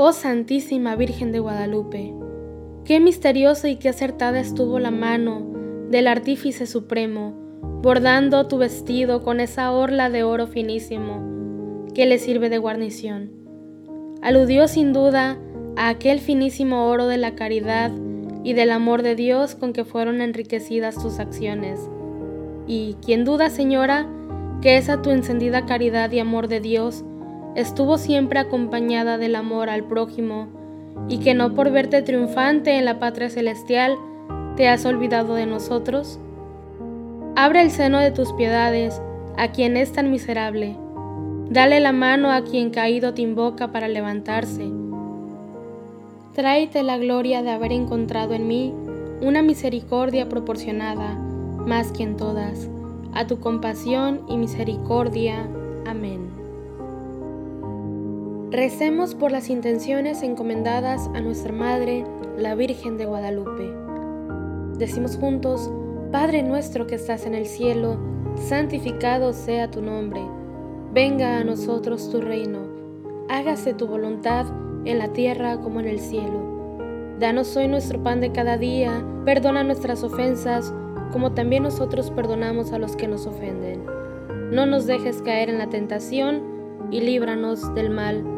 Oh Santísima Virgen de Guadalupe, qué misteriosa y qué acertada estuvo la mano del Artífice Supremo, bordando tu vestido con esa orla de oro finísimo que le sirve de guarnición. Aludió sin duda a aquel finísimo oro de la caridad y del amor de Dios con que fueron enriquecidas tus acciones. Y, ¿quién duda, Señora, que esa tu encendida caridad y amor de Dios estuvo siempre acompañada del amor al prójimo, y que no por verte triunfante en la patria celestial te has olvidado de nosotros? Abre el seno de tus piedades a quien es tan miserable. Dale la mano a quien caído te invoca para levantarse. Tráete la gloria de haber encontrado en mí una misericordia proporcionada, más que en todas, a tu compasión y misericordia. Amén. Recemos por las intenciones encomendadas a nuestra Madre, la Virgen de Guadalupe. Decimos juntos, Padre nuestro que estás en el cielo, santificado sea tu nombre. Venga a nosotros tu reino. Hágase tu voluntad en la tierra como en el cielo. Danos hoy nuestro pan de cada día. Perdona nuestras ofensas, como también nosotros perdonamos a los que nos ofenden. No nos dejes caer en la tentación y líbranos del mal.